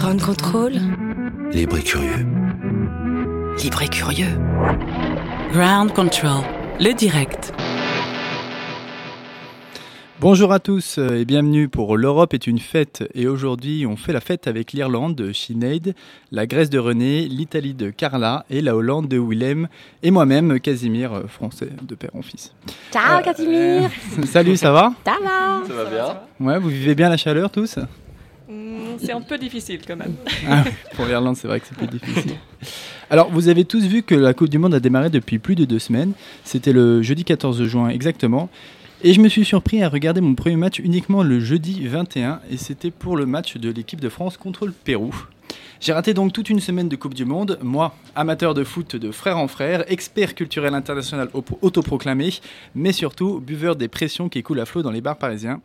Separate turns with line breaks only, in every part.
Ground Control.
Libre et curieux.
Libre et curieux.
Ground Control, le direct.
Bonjour à tous euh, et bienvenue pour L'Europe est une fête. Et aujourd'hui, on fait la fête avec l'Irlande de Sinead, la Grèce de René, l'Italie de Carla et la Hollande de Willem et moi-même, Casimir, euh, français de père en fils.
Ciao, Casimir
Salut, ça va
Ça va
Ça va bien
Ouais, vous vivez bien la chaleur tous?
Mm, C'est un peu difficile quand même.
Ah, Pour l'Irlande, c'est vrai que c'est plus difficile. Alors, vous avez tous vu que la Coupe du Monde a démarré depuis plus de deux semaines. C'était le jeudi 14 juin exactement. Et je me suis surpris à regarder mon premier match uniquement le jeudi 21, et c'était pour le match de l'équipe de France contre le Pérou. J'ai raté donc toute une semaine de Coupe du Monde, moi, amateur de foot de frère en frère, expert culturel international auto- autoproclamé, mais surtout buveur des pressions qui coulent à flot dans les bars parisiens.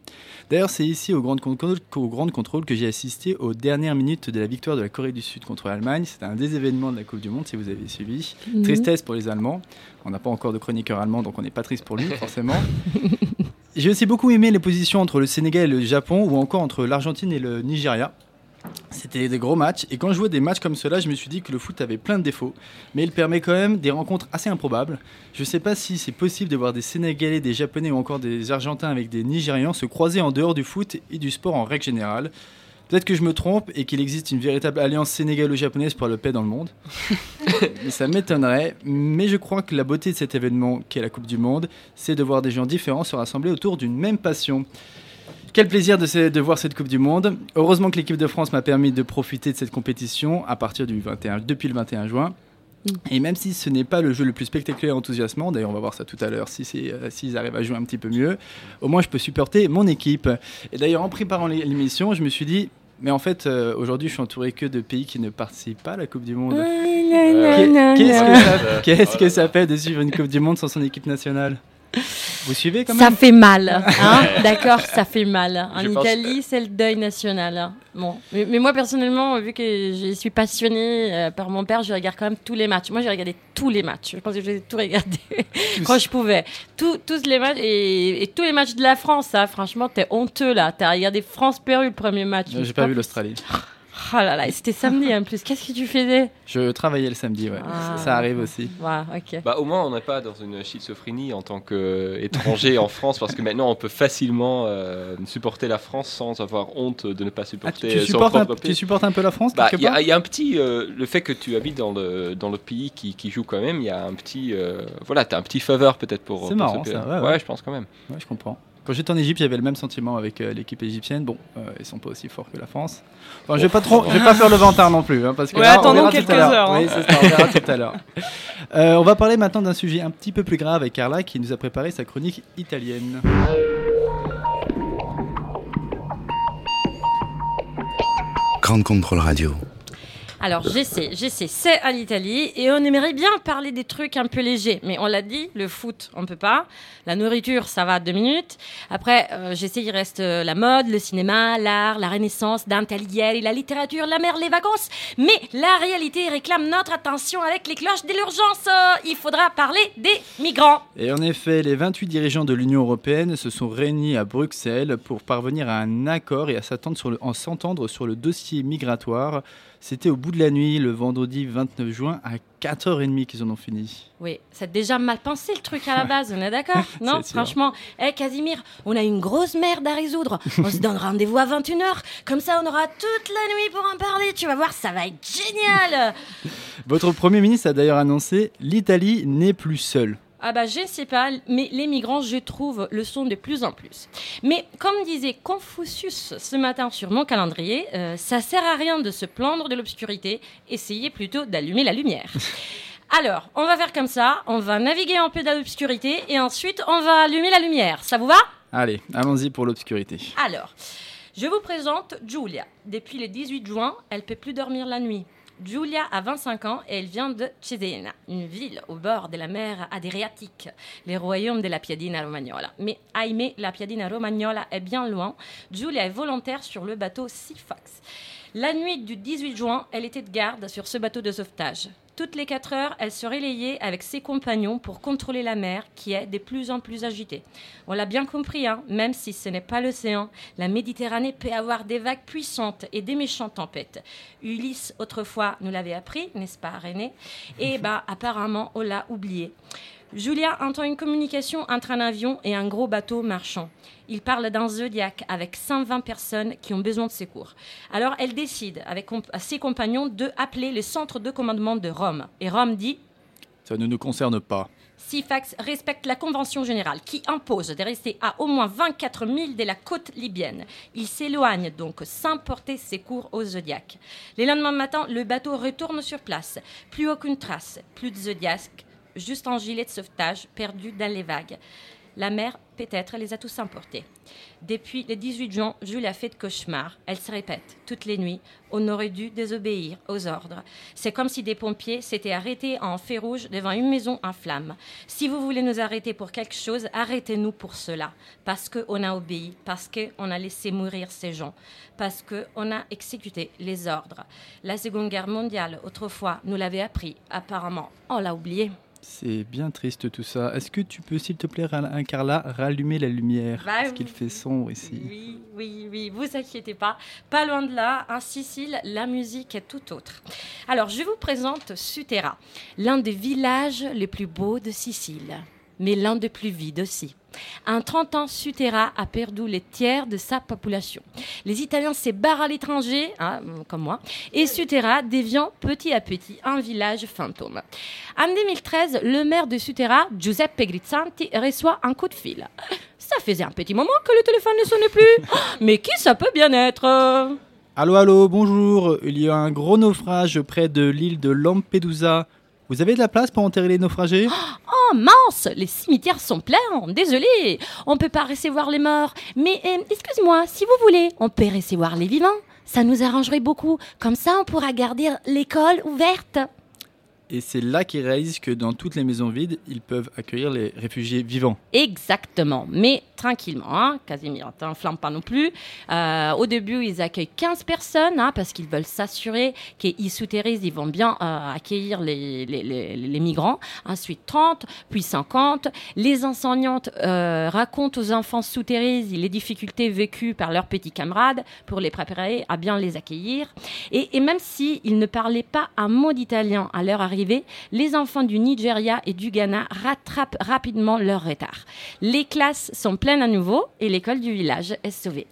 D'ailleurs, c'est ici au Grand Contrôle, qu'au Grand Contrôle que j'ai assisté aux dernières minutes de la victoire de la Corée du Sud contre l'Allemagne. C'était un des événements de la Coupe du Monde, si vous avez suivi. Tristesse pour les Allemands. On n'a pas encore de chroniqueur allemand, donc on n'est pas triste pour lui, forcément. J'ai aussi beaucoup aimé les positions entre le Sénégal et le Japon, ou encore entre l'Argentine et le Nigeria. C'était des gros matchs, et quand je jouais des matchs comme cela, je me suis dit que le foot avait plein de défauts, mais il permet quand même des rencontres assez improbables. Je ne sais pas si c'est possible de voir des Sénégalais, des Japonais ou encore des Argentins avec des Nigérians se croiser en dehors du foot et du sport en règle générale. Peut-être que je me trompe et qu'il existe une véritable alliance sénégalo-japonaise pour la paix dans le monde. Mais ça m'étonnerait. Mais je crois que la beauté de cet événement, qu'est la Coupe du Monde, c'est de voir des gens différents se rassembler autour d'une même passion. Quel plaisir de, voir cette Coupe du Monde. Heureusement que l'équipe de France m'a permis de profiter de cette compétition à partir du 21, depuis le 21 juin. Et même si ce n'est pas le jeu le plus spectaculaire et enthousiasmant, d'ailleurs on va voir ça tout à l'heure si euh, s'ils arrivent à jouer un petit peu mieux, au moins je peux supporter mon équipe. Et d'ailleurs en préparant l'é- l'émission, je me suis dit, mais en fait euh, aujourd'hui je suis entouré que de pays qui ne participent pas à la Coupe du Monde. Qu'est- Qu'est-ce que, ça, que ça fait de suivre une Coupe du Monde sans son équipe nationale? Vous suivez quand
Ça
même
fait mal, hein D'accord, ça fait mal. En
Je pense-
Italie, c'est le deuil national. hein. Bon, mais, mais moi personnellement, vu que je suis passionnée euh, par mon père, je regarde quand même tous les matchs. Moi, j'ai regardé tous les matchs. Je pense que j'ai tout regardé quand je pouvais. Tout- tous les matchs et, et tous les matchs de la France. hein. Franchement, t'es honteux là. T'as regardé France-Pérou le premier match.
J'ai pas vu l'Australie.
Oh là là, c'était samedi en plus. Qu'est-ce que tu faisais
Je travaillais le samedi, ouais.
Ah.
Ça arrive aussi.
Ouais, ok.
Bah, au moins, on n'est pas dans une schizophrénie en tant qu'étranger en France, parce que maintenant, on peut facilement euh, supporter la France sans avoir honte de ne pas
Ah, tu,
supporter
tu
son
supportes un, tu supportes un peu la France
Bah,
quelque
Il y, a-
part
il y a un petit. euh, le fait que tu habites dans le, dans le pays qui, qui joue quand même, il y a un petit. euh, voilà, tu as un petit faveur peut-être pour.
C'est marrant,
ce pays.
ça, ouais, ouais.
je pense quand même.
Ouais, je comprends. Quand j'étais en Égypte, j'avais le même sentiment avec euh, l'équipe égyptienne. Bon, euh, ils sont pas aussi forts que la France. Enfin, je vais pas trop, je vais pas faire le vantard non plus, hein, parce que
Ouais,
là, on
attendons
tout à
quelques heures, hein.
Oui, c'est ça, on verra tout à l'heure. Euh, on va parler maintenant d'un sujet un petit peu plus grave avec Carla qui nous a préparé sa chronique italienne.
Grande Contrôle Radio.
Alors, j'essaie, j'essaie. C'est à l'Italie et on aimerait bien parler des trucs un peu légers. Mais on l'a dit, le foot, on peut pas. La nourriture, ça va deux minutes. Après, euh, j'essaie, il reste euh, la mode, le cinéma, l'art, la renaissance, Dante Alighieri, la littérature, la mer, les vacances. Mais la réalité réclame notre attention avec les cloches de l'urgence. Il faudra parler des migrants.
Et en effet, les 28 dirigeants de l'Union européenne se sont réunis à Bruxelles pour parvenir à un accord et à s'entendre sur le dossier migratoire. C'était au bout de la nuit, le vendredi 29 juin, à 4h30 qu'ils en ont fini.
Oui, c'est déjà mal pensé le truc à la base, on est d'accord Non, franchement. Eh Casimir, on a une grosse merde à résoudre. On se donne rendez-vous à 21h. Comme ça, on aura toute la nuit pour en parler. Tu vas voir, ça va être génial.
Votre Premier ministre a d'ailleurs annoncé l'Italie n'est plus seule.
Ah bah je sais pas, mais les migrants, je trouve, le sont de plus en plus. Mais comme disait Confucius ce matin sur mon calendrier, euh, ça sert à rien de se plaindre de l'obscurité, essayez plutôt d'allumer la lumière. Alors, on va faire comme ça, on va naviguer un peu dans l'obscurité et ensuite on va allumer la lumière. Ça vous va?
Allez, allons-y pour l'obscurité.
Alors, je vous présente Giulia. Depuis le 18 juin, elle peut plus dormir la nuit. Giulia a 25 ans et elle vient de Cesena, une ville au bord de la mer Adriatique, les royaumes de la Piadina Romagnola. Mais Aimé, la Piadina Romagnola est bien loin. Giulia est volontaire sur le bateau Sifax. La nuit du 18 juin, elle était de garde sur ce bateau de sauvetage. Toutes les 4 heures, elle se relayait avec ses compagnons pour contrôler la mer qui est de plus en plus agitée. On l'a bien compris, hein, même si ce n'est pas l'océan, la Méditerranée peut avoir des vagues puissantes et des méchantes tempêtes. Ulysse, autrefois, nous l'avait appris, n'est-ce pas, René? Et bah, apparemment, on l'a oublié. Julia entend une communication entre un avion et un gros bateau marchand. Il parle d'un zodiaque avec 120 personnes qui ont besoin de secours. Alors elle décide, avec ses compagnons, de appeler le centre de commandement de Rome. Et Rome dit
Ça ne nous concerne pas.
Sifax respecte la Convention générale qui impose de rester à au moins 24 000 de la côte libyenne. Il s'éloigne donc sans porter secours au Zodiac. Le lendemain matin, le bateau retourne sur place. Plus aucune trace, plus de Zodiac, juste un gilet de sauvetage perdu dans les vagues. La mer, peut-être, les a tous emportés. Depuis le 18 juin, Jules a fait de cauchemars. Elle se répète toutes les nuits. On aurait dû désobéir aux ordres. C'est comme si des pompiers s'étaient arrêtés en feu rouge devant une maison en flammes. Si vous voulez nous arrêter pour quelque chose, arrêtez-nous pour cela. Parce qu'on a obéi, parce qu'on a laissé mourir ces gens, parce qu'on a exécuté les ordres. La Seconde Guerre mondiale, autrefois, nous l'avait appris. Apparemment, on l'a oublié.
C'est bien triste tout ça. Est-ce que tu peux, s'il te plaît, Ra- Carla, rallumer la lumière?
Bah
Parce
oui.
qu'il fait sombre ici.
Oui, oui, oui, vous inquiétez pas. Pas loin de là, en Sicile, la musique est tout autre. Alors, je vous présente Sutera, l'un des villages les plus beaux de Sicile, mais l'un des plus vides aussi. En 30 ans, Sutera a perdu les tiers de sa population. Les Italiens se barrent à l'étranger, hein, comme moi, et Sutera devient petit à petit un village fantôme. En 2013, le maire de Sutera, Giuseppe Grizzanti, reçoit un coup de fil. Ça faisait un petit moment que le téléphone ne sonnait plus. Mais qui ça peut bien être?
Allô, allô, bonjour. Il y a un gros naufrage près de l'île de Lampedusa. Vous avez de la place pour enterrer les naufragés?
Oh mince, les cimetières sont pleins. Désolé, on peut pas recevoir les morts. Mais euh, excuse-moi, si vous voulez, on peut recevoir les vivants. Ça nous arrangerait beaucoup. Comme ça, on pourra garder l'école ouverte.
Et c'est là qu'ils réalisent que dans toutes les maisons vides, ils peuvent accueillir les réfugiés vivants.
Exactement, mais tranquillement, hein, Casimir, t'enflamme pas non plus. Euh, au début, ils accueillent 15 personnes hein, parce qu'ils veulent s'assurer qu'ils souterrisent, ils vont bien euh, accueillir les, les, les- migrants. Ensuite 30, puis 50. Les enseignantes euh, racontent aux enfants souterrisés les difficultés vécues par leurs petits camarades pour les préparer à bien les accueillir. Et, et même s'ils ne parlaient pas un mot d'italien à leur arrivée, les enfants du Nigeria et du Ghana rattrapent rapidement leur retard. Les classes sont pleines à nouveau et l'école du village est sauvée.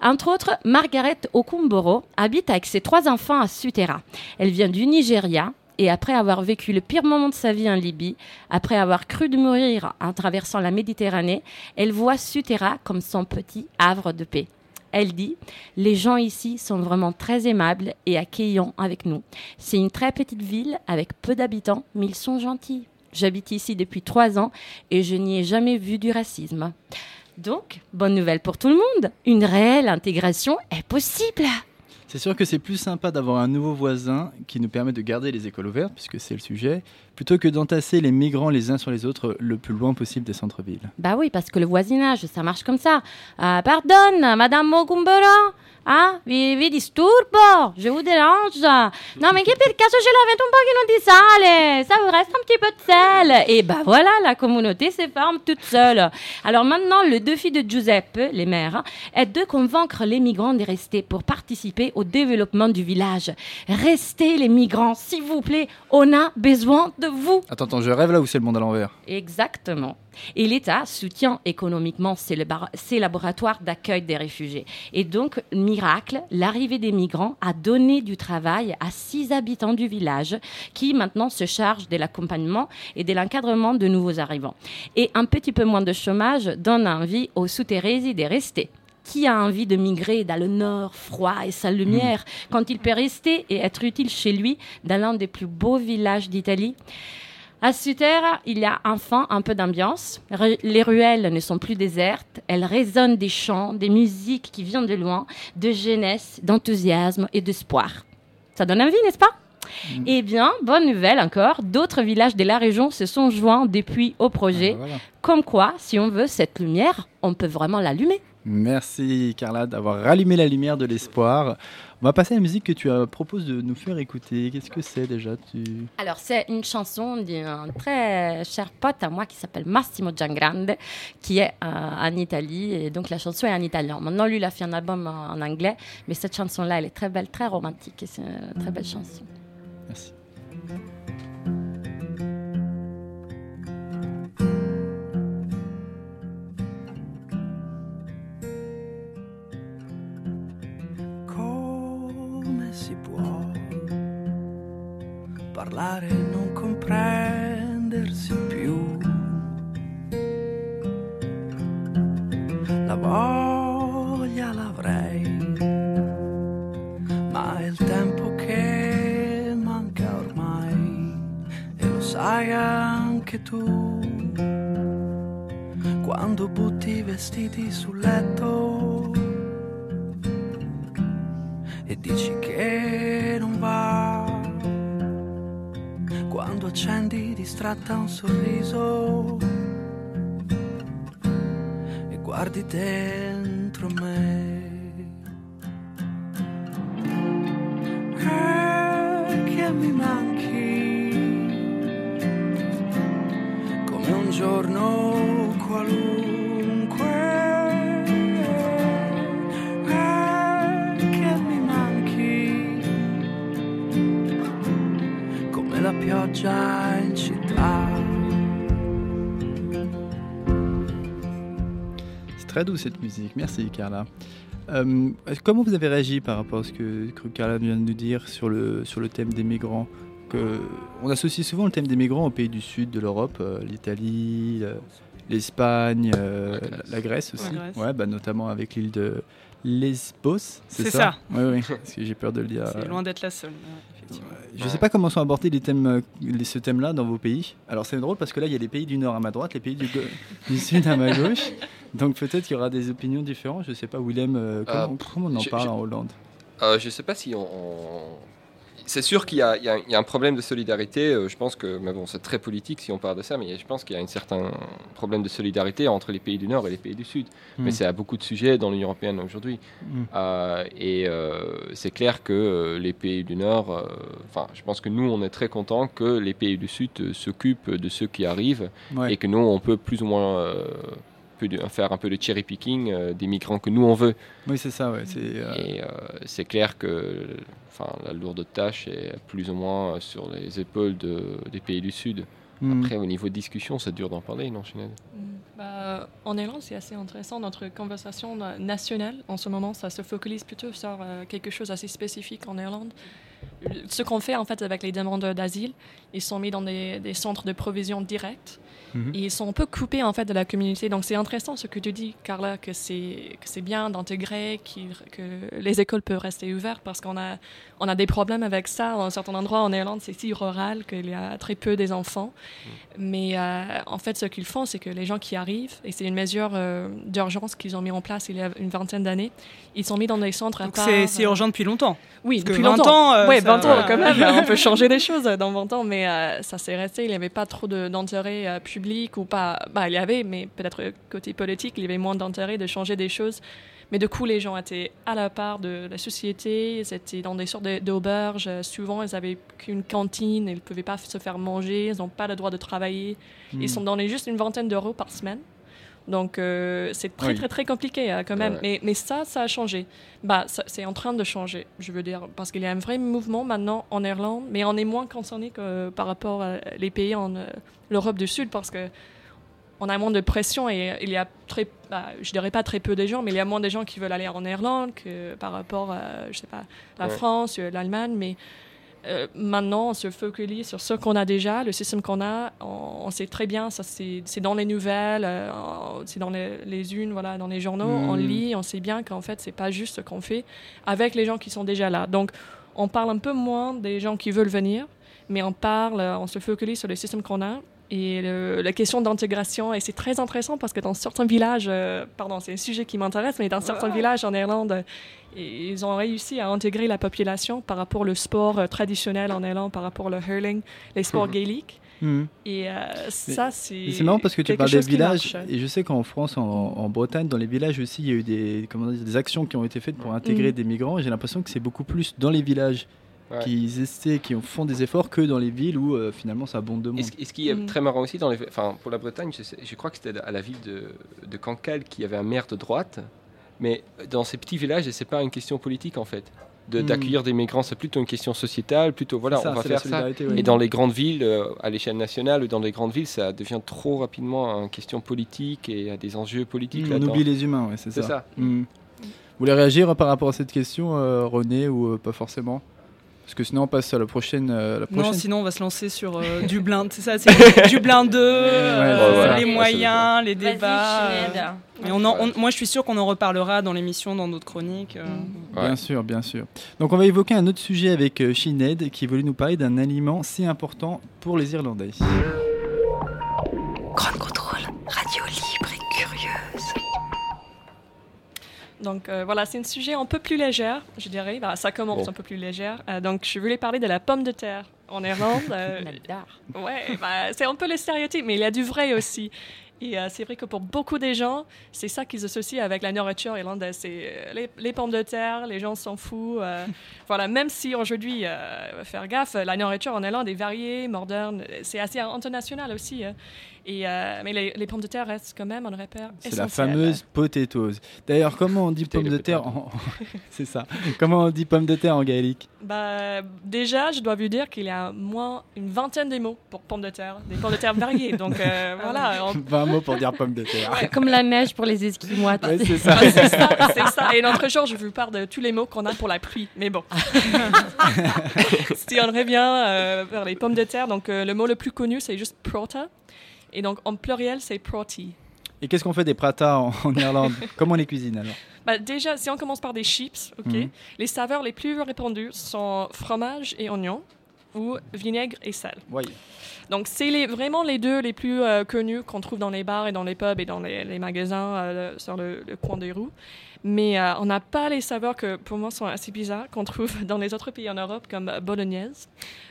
Entre autres, Margaret Okumboro habite avec ses trois enfants à Sutera. Elle vient du Nigeria et après avoir vécu le pire moment de sa vie en Libye, après avoir cru de mourir en traversant la Méditerranée, elle voit Sutera comme son petit havre de paix. Elle dit Les gens ici sont vraiment très aimables et accueillants avec nous. C'est une très petite ville avec peu d'habitants, mais ils sont gentils. J'habite ici depuis trois ans et je n'y ai jamais vu du racisme. Donc, bonne nouvelle pour tout le monde, une réelle intégration est possible.
C'est sûr que c'est plus sympa d'avoir un nouveau voisin qui nous permet de garder les écoles ouvertes, puisque c'est le sujet, plutôt que d'entasser les migrants les uns sur les autres le plus loin possible des centres-villes.
Bah oui, parce que le voisinage, ça marche comme ça. Ah, pardon, Madame Mogumbora Ah, vi, vi disturbo, je vous dérange. Non, mais che per caso ce l'avete un pochino di sale Ça vous reste un petit peu de sel. Et bah voilà, la communauté se forme toute seule. Alors maintenant, le défi de Giuseppe, les maires, hein, est de convaincre les migrants de rester pour participer au développement du village. Restez les migrants, s'il vous plaît, on a besoin de vous.
Attends, attends, je rêve là où c'est le monde à l'envers
Exactement. Et l'État soutient économiquement ces laboratoires d'accueil des réfugiés. Et donc, miracle, l'arrivée des migrants a donné du travail à six habitants du village qui maintenant se chargent de l'accompagnement et de l'encadrement de nouveaux arrivants. Et un petit peu moins de chômage donne envie aux souterrains de rester. Qui a envie de migrer dans le nord froid et sans lumière quand il peut rester et être utile chez lui dans l'un des plus beaux villages d'Italie? À Sutera, il y a enfin un peu d'ambiance. Les ruelles ne sont plus désertes. Elles résonnent des chants, des musiques qui viennent de loin, de jeunesse, d'enthousiasme et d'espoir. Ça donne envie, n'est-ce pas? Eh bien, bonne nouvelle encore, d'autres villages de la région se sont joints depuis au projet.
Ah, voilà.
Comme quoi, si on veut cette lumière, on peut vraiment l'allumer.
Merci Carla d'avoir rallumé la lumière de l'espoir. On va passer à la musique que tu as propose de nous faire écouter. Qu'est-ce que c'est déjà tu...
Alors, c'est une chanson d'un très cher pote à moi qui s'appelle Massimo Giangrande, qui est euh, en Italie. Et donc, la chanson est en italien. Maintenant, lui, il a fait un album en, en anglais. Mais cette chanson-là, elle est très belle, très romantique. Et c'est une très belle chanson.
Merci.
come tu. Quando butti i vestiti sul letto e dici che non va. Quando accendi distratta un sorriso e guardi dentro
très doux cette musique. Merci Carla. Euh, comment vous avez réagi par rapport à ce que, que Carla vient de nous dire sur le, sur le thème des migrants? Que, On associe souvent le thème des migrants aux pays du sud de l'Europe, euh, l'Italie, le- l'Espagne, euh,
La Grèce.
la Grèce aussi.
La Grèce.
Ouais, bah, notamment avec l'île de Lesbos. C'est
C'est
ça,
ça.
Oui, oui, parce que j'ai peur de le dire.
C'est loin d'être la seule, ouais, effectivement.
Je ne sais pas comment sont abordés les thèmes, euh, les- ce thème-là dans vos pays. Alors c'est drôle parce que là, il y a les pays du nord à ma droite, les pays du, sud à ma gauche. Donc peut-être qu'il y aura des opinions différentes. Je ne sais pas, Willem, euh,
Ah,
comment, comment on en
je-
parle
je-
en Hollande?
Euh, je sais pas si on. on- C'est sûr qu'il y, a- y y un problème de solidarité. euh, Je pense que, mais bon, c'est très politique si on parle de ça, mais je pense qu'il y a un certain problème de solidarité entre les pays du Nord et les pays du Sud.
Mm.
Mais c'est à beaucoup de sujets dans l'Union européenne aujourd'hui.
Mm.
Euh, et euh, c'est clair que les pays du Nord, euh, enfin, je pense que nous, on est très contents que les pays du Sud s'occupent de ceux qui arrivent
Ouais.
et que nous, on peut plus ou moins peu de- faire un peu de cherry picking euh, des migrants que nous on veut.
Oui, c'est ça. Ouais. C'est, euh,
Et euh, c'est clair que enfin, la lourde tâche est plus ou moins sur les épaules de- des pays du Sud.
hmm.
Après, au niveau de discussion, c'est dur d'en parler, non, Sinead
Bah, en Irlande, c'est assez intéressant. Notre conversation nationale, en ce moment, ça se focalise plutôt sur euh, quelque chose d'assez spécifique en Irlande. Ce qu'on fait, en fait, avec les demandeurs d'asile, ils sont mis dans des, des centres de provision directs.
Mhm.
Et ils sont un peu coupés, en fait, de la communauté. Donc, c'est intéressant ce que tu dis, Carla, que c'est bien d'intégrer, que les écoles peuvent rester ouvertes parce qu'on a, on a des problèmes avec ça. À un certain endroit en Irlande, c'est si rural qu'il y a très peu des enfants. Mais euh, en fait, ce qu'ils font, c'est que les gens qui arrivent, et c'est une mesure euh, d'urgence qu'ils ont mis en place il y a une vingtaine d'années, ils sont mis dans des centres à
Donc
part.
c'est
euh,
urgent depuis longtemps.
Oui, depuis
20
longtemps.
ans, euh,
20 ans
Ouais.
quand même. on peut changer des choses dans 20 ans, mais euh, ça s'est resté. Il n'y avait pas trop d'intérêt euh, public ou pas. Bah, il y avait, mais peut-être côté politique, il y avait moins d'intérêt de changer des choses. Mais du coup, les gens étaient à la part de la société. Ils étaient dans des sortes d'auberges. Euh, Souvent, ils n'avaient qu'une cantine. Ils ne pouvaient pas se faire manger. Ils n'ont pas le droit de travailler.
Hmm.
Ils sont donnés juste une vingtaine d'euros par semaine. Donc, euh, c'est très,
Oui.
très, très compliqué euh, quand même.
Ouais.
Mais, mais ça, ça a changé. Bah, c'est en train de changer, je veux dire, parce qu'il y a un vrai mouvement maintenant en Irlande, mais on est moins concerné que par rapport à les pays en euh, l'Europe du Sud, parce que on a moins de pression et il y a très, bah, je dirais pas très peu de gens, mais il y a moins de gens qui veulent aller en Irlande que par rapport à, je sais pas, la
Ouais.
France, euh, l'Allemagne, mais euh, maintenant, on se focalise sur ce qu'on a déjà, le système qu'on a. On, on sait très bien, ça c'est dans les nouvelles, euh, c'est dans les, les unes, voilà, dans les journaux. On lit, on sait bien qu'en fait, c'est pas juste ce qu'on fait avec les gens qui sont déjà là. Donc, on parle un peu moins des gens qui veulent venir, mais on parle, on se focalise sur le système qu'on a. Et le- la question d'intégration, et c'est très intéressant parce que dans certains villages, euh, pardon, c'est un sujet qui m'intéresse, mais dans certains villages en Irlande, ils ont réussi à intégrer la population par rapport au sport euh, traditionnel en Irlande, par rapport au hurling, les sports gaéliques.
Mhm.
Et euh, ça, c'est.
C'est marrant parce que tu parles des villages et je sais qu'en France, en, en Bretagne, dans les villages aussi, il y a eu des, comment dire, des actions qui ont été faites pour intégrer
Mhm.
des migrants. J'ai l'impression que c'est beaucoup plus dans les villages
Ouais.
qui essaient, qui font des efforts que dans les villes où euh, finalement ça abonde de
Et
monde.
ce, et ce qui est
Mm.
très marrant aussi, dans les, enfin, pour la Bretagne, je, sais- je crois que c'était à la ville de, de Cancale qui avait un maire de droite, mais dans ces petits villages, c'est pas une question politique en fait. De-
Mm.
D'accueillir des migrants, c'est plutôt une question sociétale, plutôt voilà,
ça,
on va faire ça.
ouais.
Et dans les grandes villes, euh, à l'échelle nationale ou dans les grandes villes, ça devient trop rapidement une question politique et à des enjeux politiques.
Mm, on
là-dedans.
oublie les humains, ouais, c'est ça.
ça.
Mm. Vous voulez réagir par rapport à cette question, euh, René, ou euh, pas forcément? Parce que sinon on passe à la prochaine. euh, la prochaine.
Non, sinon on va se lancer sur euh, du blind, c'est ça, c'est du blind 2, euh,
voilà.
les
Ouais,
moyens, les débats. euh, et on en- on- moi je suis sûr qu'on en reparlera dans l'émission, dans d'autres chroniques. euh.
Ouais.
Bien sûr, bien sûr. Donc on va évoquer un autre sujet avec euh, Sinead qui voulait nous parler d'un aliment si important pour les Irlandais.
Donc euh, voilà, c'est un sujet un peu plus léger, je dirais. Bah, ça commence
Bon.
un peu plus léger. Euh, donc je voulais parler de la pomme de terre en Irlande. Euh, ouais, bah, c'est un peu le stéréotype, mais il y a du vrai aussi. Et euh, c'est vrai que pour beaucoup des gens, c'est ça qu'ils associent avec la nourriture irlandaise. C'est les, les pommes de terre, les gens s'en foutent. voilà, même si aujourd'hui, faire gaffe, la nourriture en Irlande est variée, moderne, c'est assez international aussi. Et, euh, mais les, les pommes de terre restent quand même un repère
C'est la fameuse potatoes. D'ailleurs, comment on dit
Potato,
pomme de terre en... C'est ça. Comment on dit pomme de terre en gaélique?
Bah, déjà, je dois vous dire qu'il y a moins une vingtaine de mots pour pommes de terre, des pommes de terre variées. Donc euh, voilà, on-
20 mots pour dire pomme de terre.
Comme la neige pour les Esquimaux.
Ouais, c'est ça.
c'est ça, c'est ça. Et l'autre jour, je vous parle de tous les mots qu'on a pour la pluie. Mais bon. si on revient euh, vers les pommes de terre, donc euh, le mot le plus connu, c'est juste prota. Et donc en pluriel, c'est proti.
Et qu'est-ce qu'on fait des pratas en, en Irlande? Comment on les cuisine alors?
Bah, déjà, si on commence par des chips, ok,
Mhm.
les saveurs les plus répandues sont fromage et oignon ou vinaigre et sel.
Oui.
Donc, c'est vraiment les deux les plus euh, connus qu'on trouve dans les bars et dans les pubs et dans les, les magasins euh, sur le, le coin des roues. Mais euh, on n'a pas les saveurs que, pour moi, sont assez bizarres qu'on trouve dans les autres pays en Europe, comme bolognaise,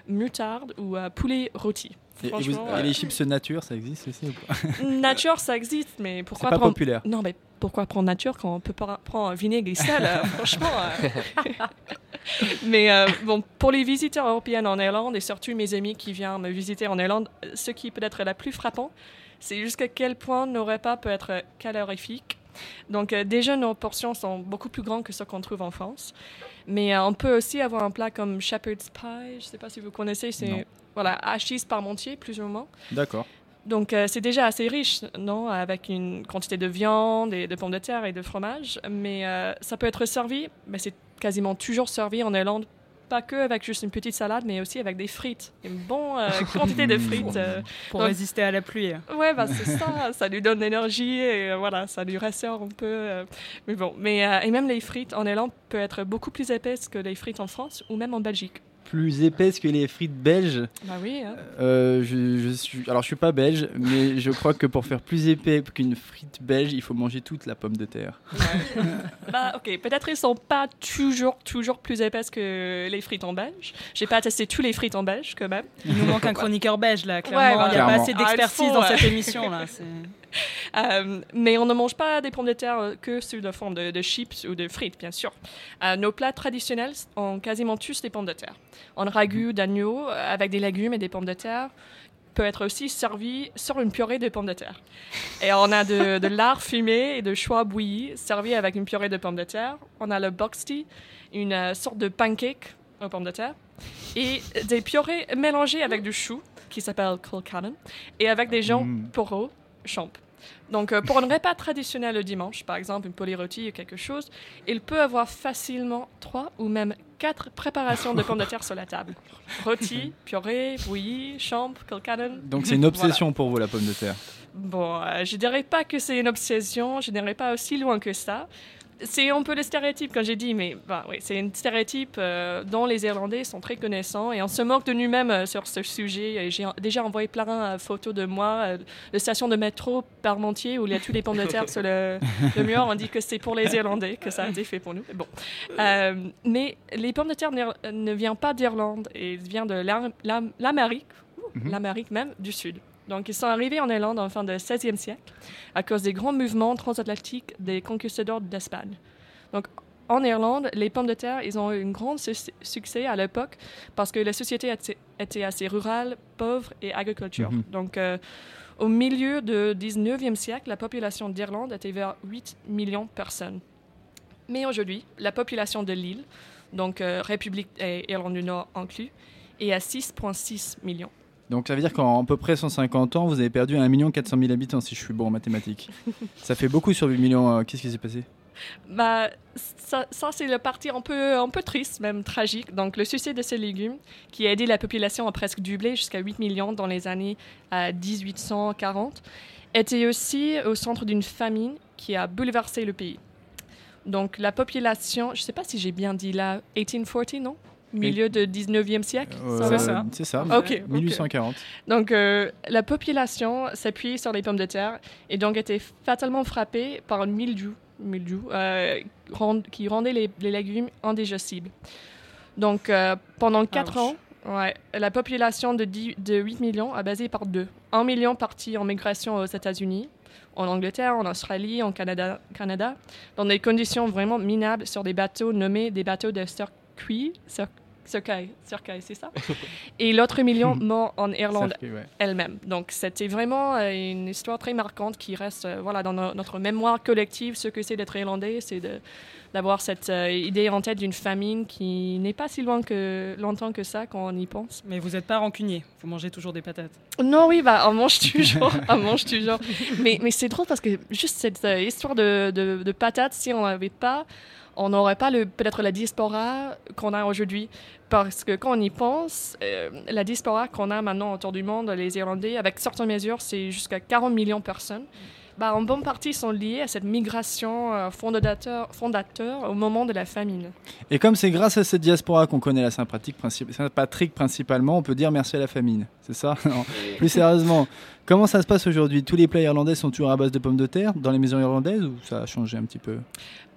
moutarde ou poulet rôti.
Et, et vous-
Franchement,
et les chips nature, ça existe aussi ou pas
nature, ça existe, mais pourquoi
pas
prendre...
populaire.
Non, mais pourquoi prendre nature quand on peut pas prendre vinaigre et sel euh, Franchement. euh. mais euh, bon, pour les visiteurs européens en Irlande, et surtout mes amis qui viennent me visiter en Irlande, ce qui peut être la plus frappant, c'est jusqu'à quel point nos repas peuvent être calorifiques. Donc euh, déjà, nos portions sont beaucoup plus grandes que ce qu'on trouve en France. Mais euh, on peut aussi avoir un plat comme shepherd's pie, je ne sais pas si vous connaissez, c'est voilà, hachis parmentier, plus ou moins.
D'accord.
Donc, euh, c'est déjà assez riche, non Avec une quantité de viande, et de pommes de terre et de fromage. Mais ça peut être servi, mais c'est quasiment toujours servi en Irlande. Pas que avec juste une petite salade, mais aussi avec des frites. Une bonne euh, quantité de frites. euh.
Pour
Donc-
résister à la pluie.
Ouais, bah, c'est ça. Ça lui donne l'énergie et euh, voilà, ça lui ressort un peu. euh. Mais bon, mais, euh, et même les frites en Irlande peuvent être beaucoup plus épaisses que les frites en France ou même en Belgique.
Plus épaisse que les frites belges.
Bah oui, hein.
Euh, je, je suis, alors je suis pas belge, mais je crois que pour faire plus épais qu'une frite belge, il faut manger toute la pomme de terre.
Bah, ok, peut-être ils sont pas toujours, toujours plus épaisses que les frites en belge. J'ai pas testé tous les frites en belge quand même.
Il nous manque un chroniqueur belge là, clairement.
Ouais,
Il n'y a pas assez
Ah,
d'expertise dans
ouais.
cette émission là.
Euh, mais on ne mange pas des pommes de terre euh, que sous la forme de, de chips ou de frites, bien sûr. Euh, nos plats traditionnels ont quasiment tous des pommes de terre. Un ragoût d'agneau avec des légumes et des pommes de terre peut être aussi servi sur une purée de pommes de terre. Et on a de, de lard fumé et de choix bouillis servis avec une purée de pommes de terre. On a le box tea, une sorte de pancake aux pommes de terre. Et des purées mélangées avec du chou, qui s'appelle colcannon, et avec des gens
Mm.
poros, champ. Donc, euh, pour un repas traditionnel le dimanche, par exemple une poulet rôti ou quelque chose, il peut avoir facilement trois ou même quatre préparations de pommes de terre sur la table. Rôti, purée, bouillie, champ, colcannon.
Donc c'est une obsession pour vous la pomme de terre.
Bon, euh, je dirais pas que c'est une obsession, je n'irai pas aussi loin que ça. C'est un peu le stéréotype quand j'ai dit, mais bah, oui, c'est un stéréotype euh, dont les Irlandais sont très connaissants et on se moque de nous-mêmes euh, sur ce sujet. Et J'ai déjà envoyé plein de photos de moi, euh, de station de métro Parmentier où il y a tous les pommes de terre sur le, le mur. On dit que c'est pour les Irlandais que ça a été fait pour nous. Mais Bon. Euh, mais les pommes de terre ne viennent pas d'Irlande, et viennent de l'Am- l'Am- l'Amérique. Mhm. l'Amérique même du Sud. Donc, ils sont arrivés en Irlande en fin du XVIe siècle à cause des grands mouvements transatlantiques des conquistadors d'Espagne. Donc, en Irlande, les pommes de terre, ils ont eu un grand succès à l'époque parce que la société était assez rurale, pauvre et agriculture. Mhm. Donc, euh, au milieu du 19e siècle, la population d'Irlande était vers 8 millions de personnes. Mais aujourd'hui, la population de l'île, donc euh, République et Irlande du Nord inclus, est à 6,6 millions.
Donc ça veut dire qu'en à peu près 150 ans, vous avez perdu 1 400 000 habitants, si je suis bon en mathématiques. ça fait beaucoup sur 8 millions. Euh, qu'est-ce qui s'est passé?
Bah, ça, c'est le parti un peu, un peu triste, même tragique. Donc, le succès de ces légumes, qui a aidé la population à presque doubler jusqu'à 8 millions dans les années 1840, euh, était aussi au centre d'une famine qui a bouleversé le pays. Donc, la population, je ne sais pas si j'ai bien dit là, 1840, non? Milieu du 19e siècle?
C'est ça? C'est ça,
Ok.
1840.
Donc, euh, la population s'appuie sur les pommes de terre et donc était fatalement frappée par un mildiou mildiou, euh, qui rendait les, légumes indigestibles. Donc, euh, pendant 4 ans, ouais, la population de, de 8 millions a basé par deux. 1 million partis en migration aux États-Unis, en Angleterre, en Australie, en Canada, Canada, dans des conditions vraiment minables sur des bateaux nommés des bateaux de circuit, Circuit, c'est ça. Et l'autre million mort en Irlande elle-même. Donc c'était vraiment euh, une histoire très marquante qui reste euh, voilà, dans notre mémoire collective. Ce que c'est d'être irlandais, c'est d'avoir cette euh, idée en tête d'une famine qui n'est pas si loin que, longtemps que ça quand on y pense.
Mais vous n'êtes pas rancunier, vous mangez toujours des patates.
Non, oui, bah, on mange toujours. on mange toujours. Mais, mais c'est drôle parce que juste cette histoire de, de, de patates, si on n'avait pas on n'aurait pas peut-être la diaspora qu'on a aujourd'hui. Parce que quand on y pense, euh, la diaspora qu'on a maintenant autour du monde, les Irlandais, avec certaines mesures, c'est jusqu'à 40 millions de personnes. Bah, en bonne partie sont liées à cette migration euh, fondateur, fondateur au moment de la famine.
Et comme c'est grâce à cette diaspora qu'on connaît la Saint-Patrick principalement, on peut dire merci à la famine. C'est ça? Plus sérieusement, comment ça se passe aujourd'hui? Tous les plats irlandais sont toujours à base de pommes de terre dans les maisons irlandaises ou ça a changé un petit peu?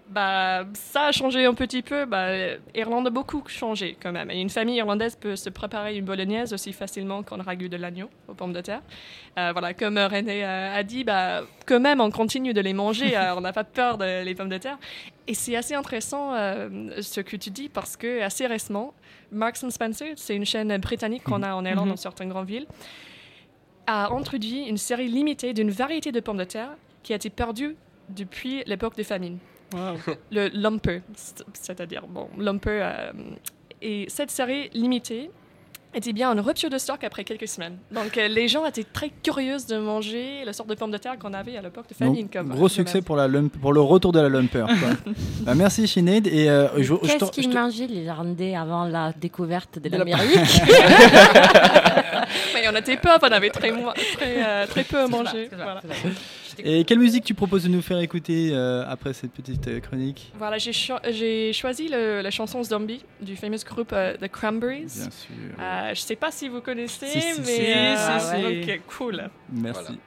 Bah, ça a changé un petit peu. Bah, Irlande a beaucoup changé quand même. une famille irlandaise peut se préparer une bolognaise aussi facilement qu'un ragoût de l'agneau aux pommes de terre. Euh, voilà, comme René a dit, bah, quand même, on continue de les manger. on n'a pas peur des pommes de terre. Et c'est assez intéressant euh, ce que tu dis parce que assez récemment, Marks Spencer, c'est une chaîne britannique qu'on a en Irlande dans certaines grandes villes, a introduit une série limitée d'une variété de pommes de terre qui a été perdue depuis l'époque des famines. Le lumper, c'est-à-dire, bon, lumper. Euh, et cette série limitée était bien en rupture de stock après quelques semaines. Donc euh, les gens étaient très curieux de manger la sorte de pommes de terre qu'on avait à l'époque de famine.
Comme, gros succès pour, la pour le retour de la lumper. bah, merci Sinead. Et
euh, Qu'est-ce qu'ils mangeaient les Irlandais avant la découverte de, l'Amérique
Mais on était peu, on avait très, très, très peu à manger. Voilà.
Et quelle musique tu proposes de nous faire écouter euh, après cette petite euh, chronique?
Voilà, j'ai choisi la chanson Zombie du fameux groupe euh, The Cranberries.
Bien sûr.
je ne sais pas si vous connaissez,
si,
mais
si,
si, cool.
Merci.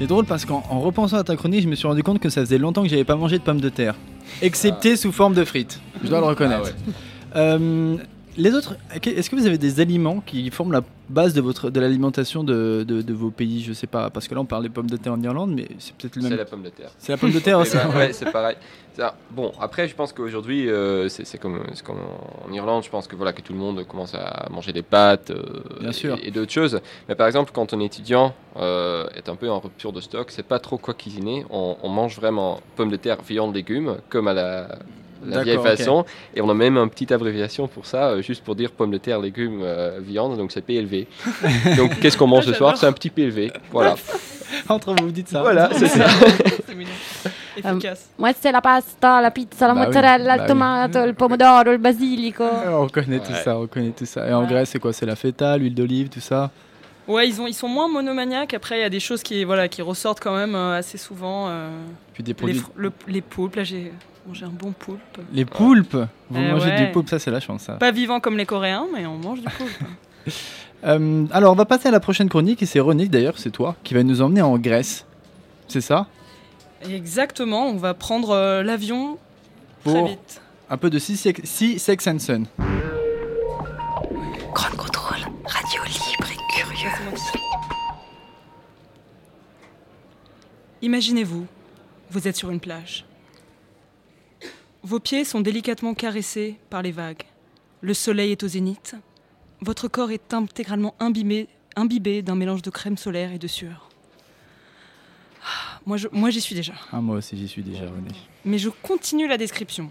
C'est drôle parce qu'en en repensant à ta chronique, je me suis rendu compte que ça faisait longtemps que j'avais pas mangé de pommes de terre. Excepté sous forme de frites. Je dois le reconnaître. Euh, les autres, est-ce que vous avez des aliments qui forment la base de, votre, de l'alimentation de, de- de vos pays? Je sais pas, parce que là on parle des pommes de terre en Irlande, mais c'est peut-être le
C'est
même.
la pomme de terre.
C'est la pomme de terre aussi.
Ouais, ouais, c'est pareil. Bon, après, je pense qu'aujourd'hui, euh, c'est c'est comme, c'est comme en Irlande, je pense que, voilà, que tout le monde commence à manger des pâtes euh,
Bien sûr.
et, d'autres choses. Mais par exemple, quand un étudiant euh, est un peu en rupture de stock, c'est pas trop quoi cuisiner. On, on mange vraiment pommes de terre, viande, légumes, comme à la, la vieille façon. Et on a même une petite abréviation pour ça, euh, juste pour dire pommes de terre, légumes, euh, viande, donc c'est PLV. donc qu'est-ce qu'on mange ce soir? C'est un petit PLV. Voilà.
Entre vous, vous dites ça.
Voilà, c'est ça.
C'est mignon. Efficace.
Moi, c'est la pasta, la pizza, la
Bah oui,
mozzarella,
bah
le
oui.
tomate, le pomodoro, le basilico.
On reconnaît tout ça, on reconnaît tout ça. Et en
Ouais.
Grèce, c'est quoi? C'est la feta, l'huile d'olive, tout ça?
Ouais, ils, ont, ils sont moins monomaniaques. Après, il y a des choses qui, voilà, qui ressortent quand même euh, assez souvent. euh,
Puis des
les,
produits.
fr- le- les poulpes, là, j'ai mangé un bon poulpe.
Les poulpes Vous
Eh
mangez
ouais.
du poulpe, ça c'est la chance. Ça.
Pas vivant comme les Coréens, mais on mange du poulpe.
Euh, alors, on va passer à la prochaine chronique, et c'est Ronick d'ailleurs, c'est toi, qui va nous emmener en Grèce. C'est ça?
Exactement, on va prendre euh, l'avion très
Pour
vite.
un peu de Sea Sex, Sea Sex and Sun.
Grand contrôle, radio libre et curieuse.
Imaginez-vous, vous êtes sur une plage. Vos pieds sont délicatement caressés par les vagues. Le soleil est au zénith. Votre corps est intégralement imbibé, imbibé d'un mélange de crème solaire et de sueur. Ah, Moi, j'y suis déjà.
Ah, moi aussi, j'y suis déjà, René.
Mais je continue la description.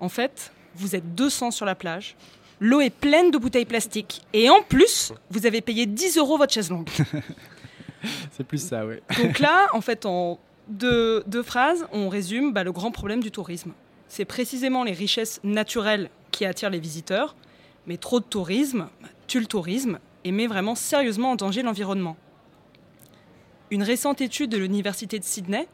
En fait, vous êtes 200 sur la plage. L'eau est pleine de bouteilles plastiques. Et en plus, vous avez payé 10 euros votre chaise longue.
C'est plus ça, ouais.
Donc là, en fait, en deux, deux phrases, on résume bah, le grand problème du tourisme. C'est précisément les richesses naturelles qui attirent les visiteurs, mais trop de tourisme tue le tourisme et met vraiment sérieusement en danger l'environnement. Une récente étude de l'Université de Sydney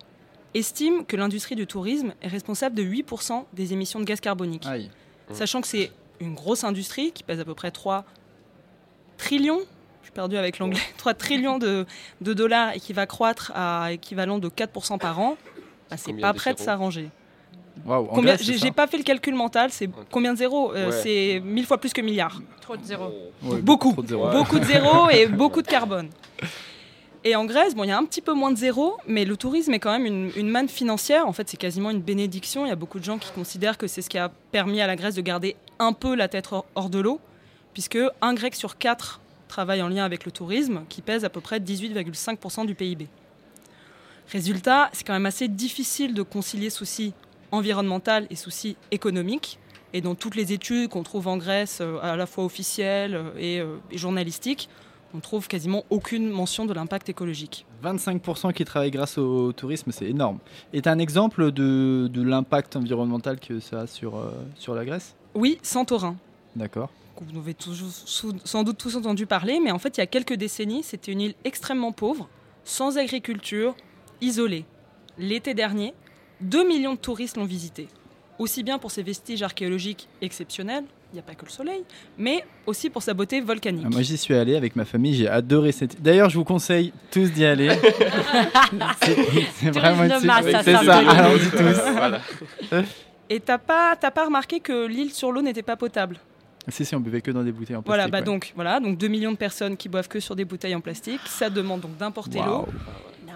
estime que l'industrie du tourisme est responsable de 8% des émissions de gaz carbonique.
Aïe.
Sachant que c'est une grosse industrie qui pèse à peu près 3 trillions, je suis perdu avec l'anglais, 3 trillions de, de dollars et qui va croître à équivalent de 4% par an, bah, c'est pas prêt de s'arranger. J'ai pas fait le calcul mental, c'est combien de zéros Euh,
Ouais.
C'est mille fois plus que milliards.
Trop de zéro.
Ouais,
beaucoup.
trop de zéro.
Beaucoup de zéros et beaucoup de carbone. Et en Grèce, bon, il y a un petit peu moins de zéros, mais le tourisme est quand même une, une manne financière. En fait, c'est quasiment une bénédiction. Il y a beaucoup de gens qui considèrent que c'est ce qui a permis à la Grèce de garder un peu la tête hors, hors de l'eau, puisque un Grec sur quatre travaille en lien avec le tourisme, qui pèse à peu près 18,5% du PIB. Résultat, c'est quand même assez difficile de concilier soucis environnemental et soucis économiques. Et dans toutes les études qu'on trouve en Grèce, euh, à la fois officielles euh, et, euh, et journalistiques, on trouve quasiment aucune mention de l'impact écologique.
25% qui travaillent grâce au tourisme, c'est énorme. Et un exemple de, de l'impact environnemental que ça a sur, euh, sur la Grèce?
Oui, Santorin.
D'accord.
Vous avez toujours, sans doute tous entendu parler, mais en fait, il y a quelques décennies, c'était une île extrêmement pauvre, sans agriculture, isolée. L'été dernier, 2 millions de touristes l'ont visité. Aussi bien pour ses vestiges archéologiques exceptionnels, il n'y a pas que le soleil, mais aussi pour sa beauté volcanique.
Ah, Moi, j'y suis allé avec ma famille, j'ai adoré cette. D'ailleurs, je vous conseille tous d'y aller. c'est vraiment une C'est
ça
allons-y tous.
voilà.
Et t'as pas, t'as pas remarqué que l'île sur l'eau n'était pas potable?
Si, si, on buvait que dans des bouteilles en
Voilà,
plastique.
bah
ouais.
donc voilà, donc 2 millions de personnes qui boivent que sur des bouteilles en plastique. Ça demande donc d'importer l'eau.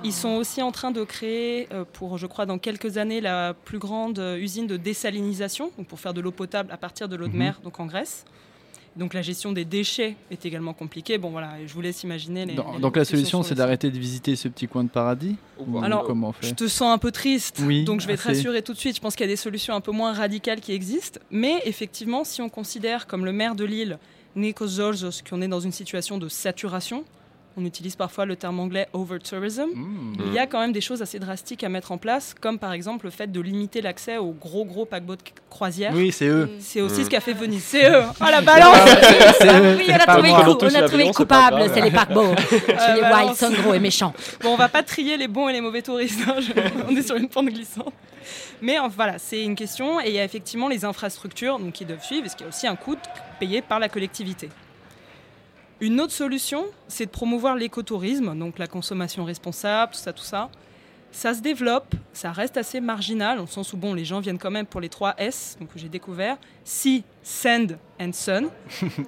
Ils sont aussi en train de créer, euh, pour je crois dans quelques années, la plus grande euh, usine de désalinisation, donc pour faire de l'eau potable à partir de l'eau de
Mhm.
mer, donc en Grèce. Donc la gestion des déchets est également compliquée. Bon voilà, je vous laisse imaginer. Les,
Donc,
les
donc la solution, c'est d'arrêter de visiter ce petit coin de paradis Ou
Alors,
comment on
Je te sens un peu triste,
Oui,
donc je vais te rassurer tout de suite. Je pense qu'il y a des solutions un peu moins radicales qui existent. Mais effectivement, si on considère comme le maire de l'île, Nikos Zorzos, qu'on est dans une situation de saturation, on utilise parfois le terme anglais over-tourism,
Mmh.
il y a quand même des choses assez drastiques à mettre en place, comme par exemple le fait de limiter l'accès aux gros gros paquebots de croisière.
Oui, c'est eux.
C'est aussi
Mm.
ce qu'a fait Venise. C'est eux Oh la balance
Oui, on a trouvé, coup- on a le coupable, c'est les paquebots. Chez les. Whites, sont gros et méchants.
Bon, on va pas trier les bons et les mauvais touristes. hein, je- on est sur une pente glissante. Mais euh, voilà, c'est une question. Et il y a effectivement les infrastructures donc, qui doivent suivre, parce qu'il y a aussi un coût payé par la collectivité. Une autre solution, c'est de promouvoir l'écotourisme, donc la consommation responsable, tout ça, tout ça. Ça se développe, ça reste assez marginal, au sens où bon, les gens viennent quand même pour les trois S, donc que j'ai découvert. Si, Sand and Sun.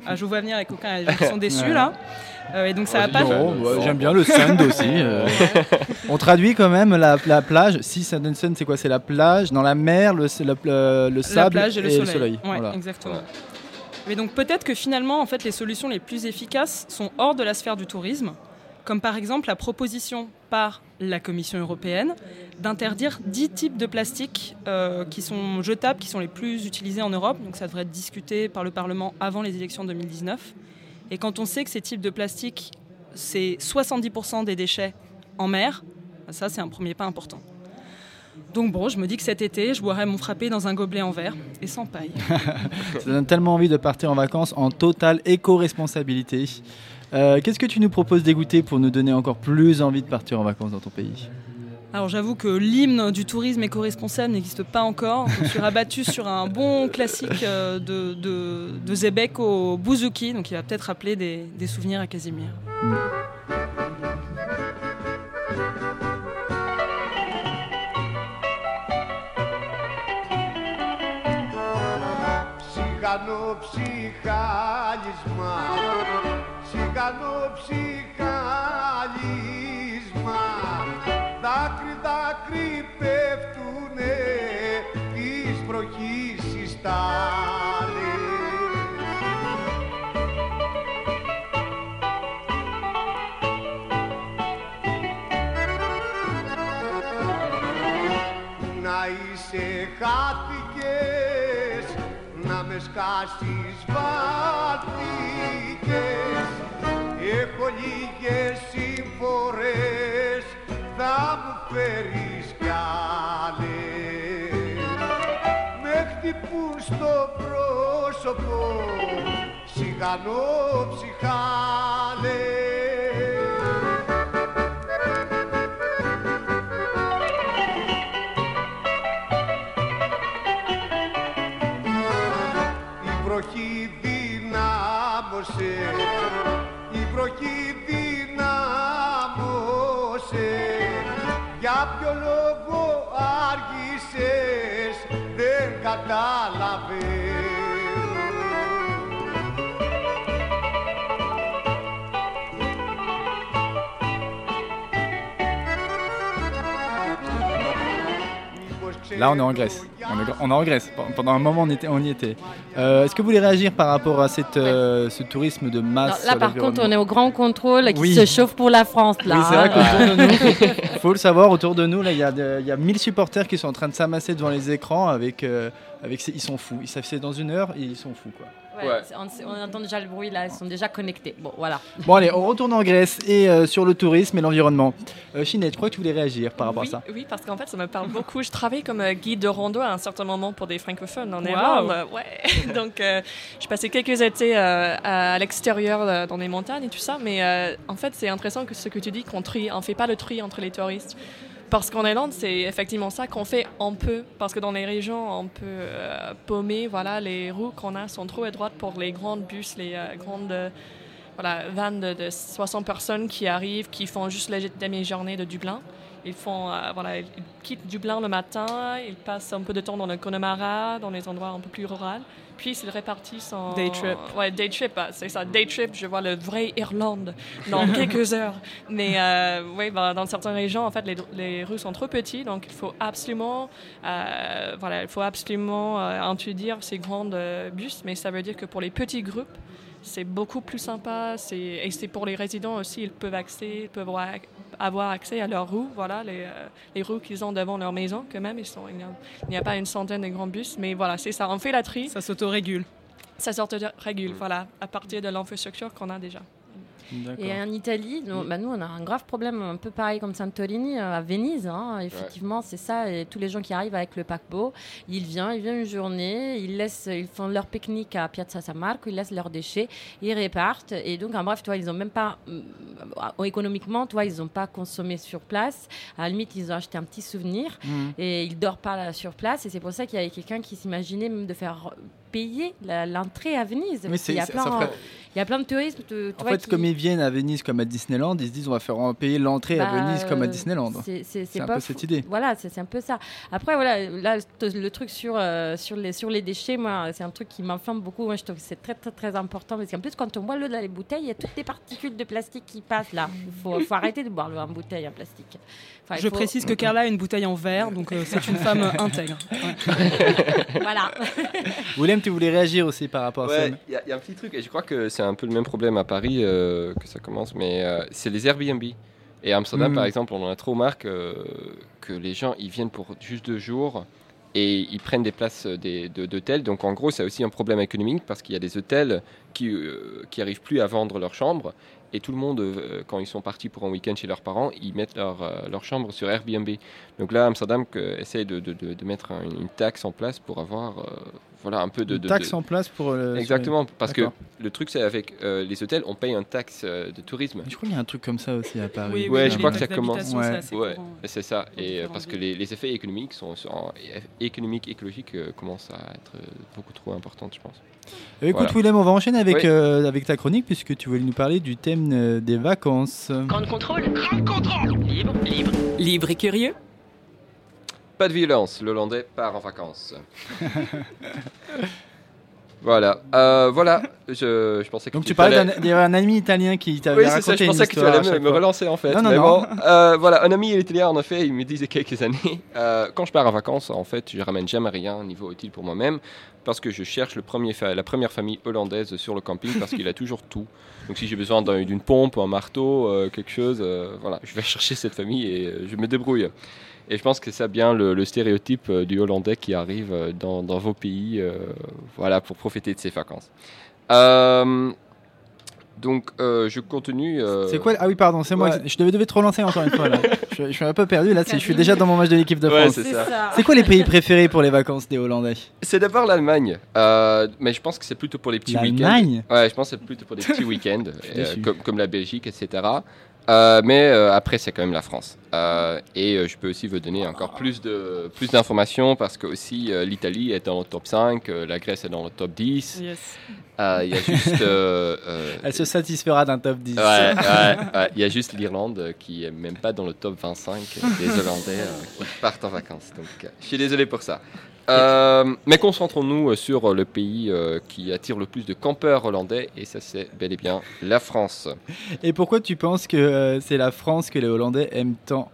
Ah, je vous vois venir avec aucun, ils sont déçus
Ouais.
là. Euh, et donc ça
Oh,
va pas.
Non, ouais, J'aime bien le sand aussi. euh. On traduit quand même la, la plage. Si sand and sun, c'est quoi? C'est la plage, dans la mer, le, le, le- le
la
sable
plage et le soleil.
soleil.
Ouais,
Voilà.
exactement. Mais donc peut-être que finalement, les solutions les plus efficaces sont hors de la sphère du tourisme, comme par exemple la proposition par la Commission européenne d'interdire 10 types de plastique euh, qui sont jetables, qui sont les plus utilisés en Europe. Donc ça devrait être discuté par le Parlement avant les élections 2019. Et quand on sait que ces types de plastique, c'est 70% des déchets en mer, ça c'est un premier pas important. Donc bon, je me dis que cet été, je boirai mon frappé dans un gobelet en verre et sans paille.
Ça donne tellement envie de partir en vacances en totale éco-responsabilité. Euh, Qu'est-ce que tu nous proposes d'égoûter pour nous donner encore plus envie de partir en vacances dans ton pays?
Alors j'avoue que l'hymne du tourisme éco-responsable n'existe pas encore. Je suis rabattue sur un bon classique euh, de, de, de Zebek au bouzouki, donc il va peut-être rappeler des, des souvenirs à Casimir.
Ψυχανό ψυχάλισμα Ψυχανό ψυχάλισμα Δάκρυ δάκρυ πέφτουνε Της βροχής οι να με σκάσεις βάθηκες. Έχω λίγες συμφορές θα μου φέρεις κι άλλες. Με χτυπούν στο πρόσωπο σιγανό ψυχάλες δεν καταλαβαίνω
Là, on est en Grèce. On est, on en Grèce. Pendant un moment, on, était, on y était. Euh, Est-ce que vous voulez réagir par rapport à cette, euh, ce tourisme de
Non,
masse
là, par contre, on est au grand contrôle qui
Oui.
se chauffe pour la France. Là,
Oui, c'est vrai
hein.
qu'autour de nous, il faut le savoir, autour de nous, il y, a de- il y a 1000 supporters qui sont en train de s'amasser devant les écrans avec. euh, avec ils sont fous. Ils savent que c'est dans une heure et ils sont fous. Quoi.
Ouais,
Ouais.
c'est- On, on entend déjà le bruit là, ils sont déjà connectés. Bon, voilà.
Bon, allez, on retourne en Grèce et euh, sur le tourisme et l'environnement. Euh, Chinette, je crois que tu voulais réagir par rapport
oui,
à ça.
oui, parce qu'en fait, ça me parle beaucoup. Je travaille comme euh, guide de rando à un certain moment pour des francophones en
Wow.
Irlande. Ouais. Donc, euh, je passais quelques étés euh, à, l'extérieur, dans les montagnes et tout ça. Mais euh, en fait, c'est intéressant que ce que tu dis, qu'on trie, on fait pas le tri entre les touristes. Parce qu'en Irlande, c'est effectivement ça qu'on fait un peu. Parce que dans les régions un peu euh, paumées, voilà, les roues qu'on a sont trop étroites pour les grandes bus, les euh, grandes euh, voilà, vannes de, de 60 personnes qui arrivent, qui font juste la demi-journée de Dublin. Ils font, euh, voilà, ils quittent Dublin le matin, ils passent un peu de temps dans le Connemara, dans les endroits un peu plus ruraux, puis ils répartissent en
Day trip.
Ouais, day trip, ah, c'est ça, day trip. Je vois le vrai Irlande dans quelques heures. Mais euh, oui, bah, dans certaines régions, en fait, les, les rues sont trop petites, donc il faut absolument, euh, voilà, il faut absolument euh, introduire ces grandes euh, bus. Mais ça veut dire que pour les petits groupes, c'est beaucoup plus sympa. Et c'est pour les résidents aussi, ils peuvent, accès, ils peuvent avoir- accès à leurs roues, voilà, les, euh, les roues qu'ils ont devant leur maison, quand même. Ils sont, il n'y a, pas une centaine de grands bus, mais voilà, c'est ça. On fait la tri,
Ça s'autorégule.
ça sort de régule, voilà, à partir de l'infrastructure qu'on a déjà.
Et en Italie, nous, bah, nous, on a un grave problème, un peu pareil comme Santorini, euh, à Venise. hein. Effectivement, c'est ça. Et tous les gens qui arrivent avec le paquebot, ils viennent, ils viennent une journée, ils, laissent, ils font leur pique-nique à Piazza San Marco, ils laissent leurs déchets, ils repartent. Et donc, en bref, toi, ils ont même pas, euh, économiquement, toi, ils n'ont pas consommé sur place. À la limite, ils ont acheté un petit souvenir
Mhm.
et ils dorment pas là, sur place. Et c'est pour ça qu'il y avait quelqu'un qui s'imaginait même de faire payer l'entrée à Venise.
C'est-
qu'il y a
ça-
plein,
ferait-
il y a plein de touristes. de-
En
vois,
fait,
qui-
comme ils viennent à Venise comme à Disneyland, ils se disent on va faire payer l'entrée à
Bah,
Venise comme à
euh,
Disneyland.
C'est
un
pas
peu
fou.
cette idée.
Voilà, c'est un peu ça. Après, voilà, là, le truc sur, euh, sur, les, sur les déchets, moi, c'est un truc qui m'enflamme beaucoup. Moi, je trouve que c'est très, très, très important. Parce qu'en plus, quand on boit l'eau dans les bouteilles, il y a toutes les particules de plastique qui passent là. Il faut, faut arrêter de boire l'eau en bouteille en plastique. Enfin, il
Je
faut-
précise que Carla a une bouteille en verre, donc euh, c'est une femme intègre. Ouais.
voilà.
Tu voulais réagir aussi par rapport à
Ouais,
ça
il y, a- il y a un petit truc, et je crois que c'est un peu le même problème à Paris euh, que ça commence, mais euh, c'est les Airbnb. Et à Amsterdam,
Mm.
par exemple, on en a trop marre que, que les gens ils viennent pour juste deux jours et ils prennent des places euh, de- d'hôtels. Donc en gros, c'est aussi un problème économique parce qu'il y a des hôtels qui euh, qui arrivent plus à vendre leurs chambres. Et tout le monde, euh, quand ils sont partis pour un week-end chez leurs parents, ils mettent leur, euh, leur chambre sur Airbnb. Donc là, Amsterdam que- essaye de, de- de- de mettre un- une taxe en place pour avoir voilà, un peu de... De-
taxe
de-
en place pour. euh,
Exactement, parce que le truc c'est avec euh, les hôtels, on paye un taxe euh, de tourisme.
Je crois qu'il y a un truc comme ça aussi à Paris.
Oui, oui,
Ouais, je crois que ça commence.
c'est
Ouais,
courant.
c'est ça. Et euh, parce que les, les effets économiques sont, sont- économiques, écologiques euh, commencent à être beaucoup trop importants, je pense.
Euh, Écoute,
Voilà.
Willem, on va enchaîner avec,
Oui.
euh, avec ta chronique puisque tu voulais nous parler du thème euh, des vacances.
Grande contrôle. Grande contrôle. Libre, libre. Libre et curieux.
Pas de violence, l'Hollandais part en vacances. voilà, Euh, voilà. Je, je pensais que
Donc tu
fallait-
parlais d'un il y avait un ami italien qui t'avait
Oui, c'est
raconté
ça, je
une
pensais que tu allais me, relancer en fait.
Non, non,
Mais
non.
bon, euh, voilà, un ami italien en effet, il me disait quelques années, euh, quand je pars en vacances, en fait, je ramène jamais rien niveau utile pour moi-même, parce que je cherche le premier fa- la première famille hollandaise sur le camping, parce qu'il a toujours tout. Donc si j'ai besoin d'un- d'une pompe, un marteau, euh, quelque chose, euh, voilà, je vais chercher cette famille et euh, je me débrouille. Et je pense que c'est bien le, le stéréotype euh, du Hollandais qui arrive euh, dans, dans vos pays, euh, voilà, pour profiter de ses vacances. Euh, donc euh, je continue. euh,
C'est quoi Ah oui, pardon, c'est moi.
Ouais.
qui- Je devais, devais te relancer encore une fois. Là. je, je suis un peu perdu là. Je suis déjà dans mon match de l'équipe de
Ouais,
France.
c'est ça. C'est
quoi les pays préférés pour les vacances des Hollandais?
C'est d'abord l'Allemagne, euh, mais je pense que c'est plutôt pour les petits week-ends.
L'Allemagne?
Ouais, je pense que c'est plutôt pour des petits week-ends, euh, comme la Belgique, etc. Euh, mais euh, après, c'est quand même la France. Euh, et je peux aussi vous donner encore plus de plus d'informations parce que aussi l'Italie est dans le top 5, euh, la Grèce est dans le top 10.
Yes.
Euh, Il y a juste. euh, euh,
Elle se satisfera d'un top 10.
Ouais, ouais, ouais. Il y a juste l'Irlande qui est même pas dans le top 25 des Hollandais qui partent en vacances. Donc, je suis désolé pour ça. Mais concentrons-nous sur le pays qui attire le plus de campeurs hollandais, et ça, c'est bel et bien la France.
Et pourquoi tu penses que c'est la France que les Hollandais aiment tant?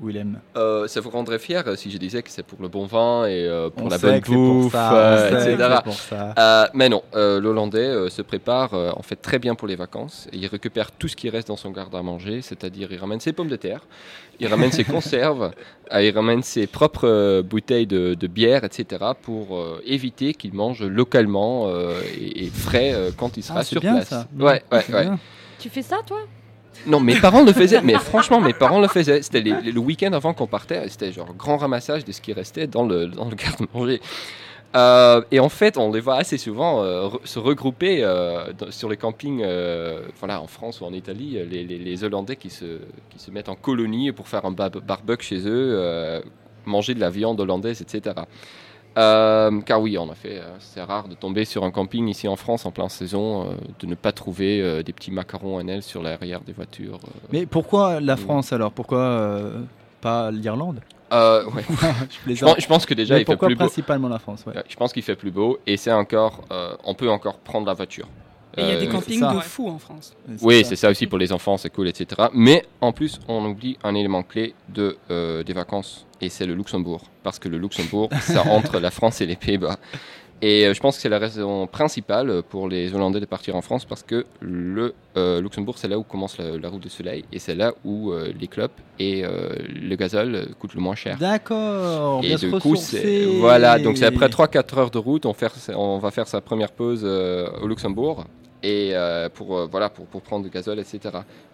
Willem
Euh, ça vous rendrait fier euh, si je disais que c'est pour le bon vin et euh, pour
On
la
sait
bonne
que c'est pour
bouffe,
ça,
euh, etc.
c'est pour ça.
Euh, mais non, euh, l'Hollandais euh, se prépare euh, en fait très bien pour les vacances. Et il récupère tout ce qui reste dans son garde à manger, c'est-à-dire il ramène ses pommes de terre, il ramène ses conserves, euh, il ramène ses propres euh, bouteilles de, de bière, etc. pour euh, éviter qu'il mange localement euh, et, et frais euh, quand il sera
Ah, c'est
sur
bien,
place.
ça.
Ouais, ouais, ouais.
Tu fais ça, toi?
Non, mes parents le faisaient, mais franchement, mes parents le faisaient. C'était le week-end avant qu'on partait, c'était genre grand ramassage de ce qui restait dans le, dans le garde-manger. Euh, et en fait, on les voit assez souvent euh, se regrouper euh, sur les campings, voilà, en France ou en Italie, les, Hollandais qui se, qui se mettent en colonie pour faire un bar- chez eux, manger de la viande hollandaise, etc. Euh, car oui, en effet, euh, c'est rare de tomber sur un camping ici en France en pleine saison, euh, de ne pas trouver euh, des petits macarons à sur l'arrière des voitures.
Mais pourquoi la France alors? Pourquoi pas l'Irlande?
Euh, ouais.
Je
pense, je pense que déjà
Mais
il fait
pourquoi
plus beau.
principalement la France? Ouais,
Je pense qu'il fait plus beau et c'est encore, euh, on peut encore prendre la voiture.
Et il y a des
Euh,
campings
ça.
de fous en France.
Oui, c'est ça aussi pour les enfants, c'est cool, etc. Mais en plus, on oublie un élément clé de, euh, des vacances, et c'est le Luxembourg. Parce que le Luxembourg, ça entre la France et les Pays-Bas. Et euh, je pense que c'est la raison principale pour les Hollandais de partir en France, parce que le euh, Luxembourg, c'est là où commence la, la route du soleil, et c'est là où euh, les clubs et euh, le gazole coûtent le moins cher.
D'accord,
Et
bien se
du coup, voilà. Donc c'est après 3-4 heures de route, on, faire- on va faire sa première pause euh, au Luxembourg. Et euh, pour, euh, voilà, pour, pour prendre du gazole, etc.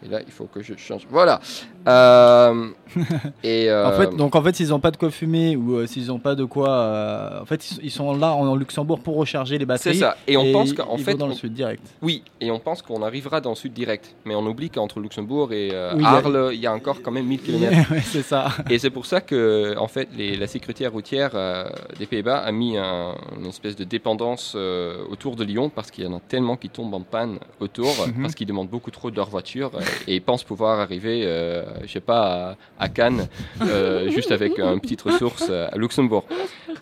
Et là, il faut que je change. Voilà. Euh, et,
En fait, donc en fait, s'ils n'ont pas de quoi fumer ou s'ils n'ont pas de quoi, en fait, ils, ils sont là en, Luxembourg pour recharger les batteries.
C'est ça. Et on pense qu'en
ils
fait,
dans le sud direct.
Oui, et on pense qu'on arrivera dans le sud direct. Mais on oublie qu'entre Luxembourg et
Oui,
Arles, il y a encore quand même 1000 km.
Ouais, c'est ça.
Et c'est pour ça que, en fait, les- la sécurité routière des Pays-Bas a mis un- une espèce de dépendance autour de Lyon parce qu'il y en a tellement qui tombent en panne autour
Mhm.
parce qu'ils demandent beaucoup trop de leur voiture et ils pensent pouvoir arriver, euh, je sais pas, à, à Cannes euh, juste avec une petite ressource à Luxembourg.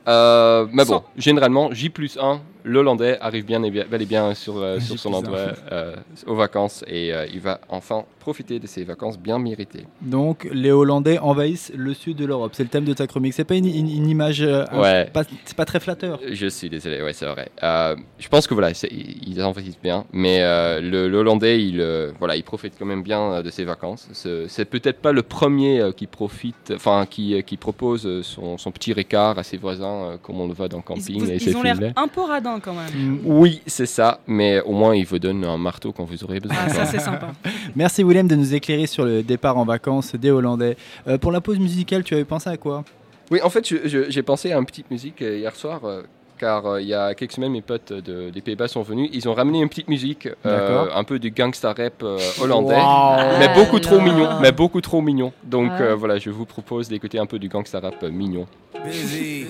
Euh, mais bon, généralement, J plus 1, l'Hollandais arrive bien et bien, bel et bien sur, euh, sur son endroit euh, aux vacances et euh, il va enfin profiter de ses vacances bien méritées.
Donc, les Hollandais envahissent le sud de l'Europe. C'est le thème de ta chronique. C'est pas une, une- une image, euh,
Ouais.
pas- c'est pas très flatteur.
Je suis désolé, ouais, c'est vrai. Euh, je pense que voilà, c'est- ils envahissent bien, mais euh, le, le Hollandais, il, euh, voilà, il profite quand même bien de ses vacances. C'est c'est peut-être pas le premier euh, qui profite, enfin, qui, qui propose son, son petit récart à ses voisins, euh, comme on le voit dans
Ils,
Camping
vous-
et
ils ont l'air un peu radins quand même.
Oui, c'est ça, mais au moins il vous donne un marteau quand vous aurez besoin.
Ah, ça c'est sympa.
Merci Willem de nous éclairer sur le départ en vacances des Hollandais. Euh, pour la pause musicale, tu avais pensé à quoi?
Oui, en fait, j'ai pensé à une petite musique euh, hier soir. euh, car euh, il y a quelques semaines, mes potes de- des Pays-Bas sont venus. Ils ont ramené une petite musique, euh, un peu du gangsta rap euh, hollandais,
Wow.
mais beaucoup trop
Alors.
mignon. Mais beaucoup trop mignon. Donc
Ouais.
euh, voilà, je vous propose d'écouter un peu du gangsta rap euh, mignon.
Busy.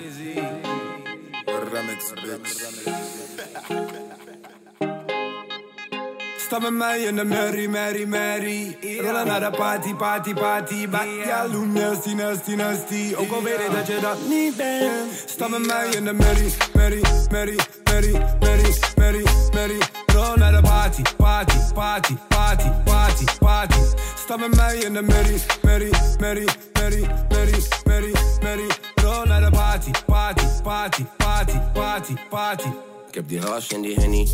Remix, bitch. Sta met mij in de merrie, merrie, merrie. Rollen naar de party, party, party. Bak ja, loem nasty, nasty, nasty. Ook al weet ik dat je dat niet bent. Sta met mij in de merrie, merrie, merrie, merrie, merrie, merrie, merrie. Rol naar de party, party, party, party, party, party. Sta met mij in de merrie, merrie, merrie, merrie, merrie, merrie, merrie. Rol naar de party, party, party, party, party, party.
Ik heb die hash en die henny.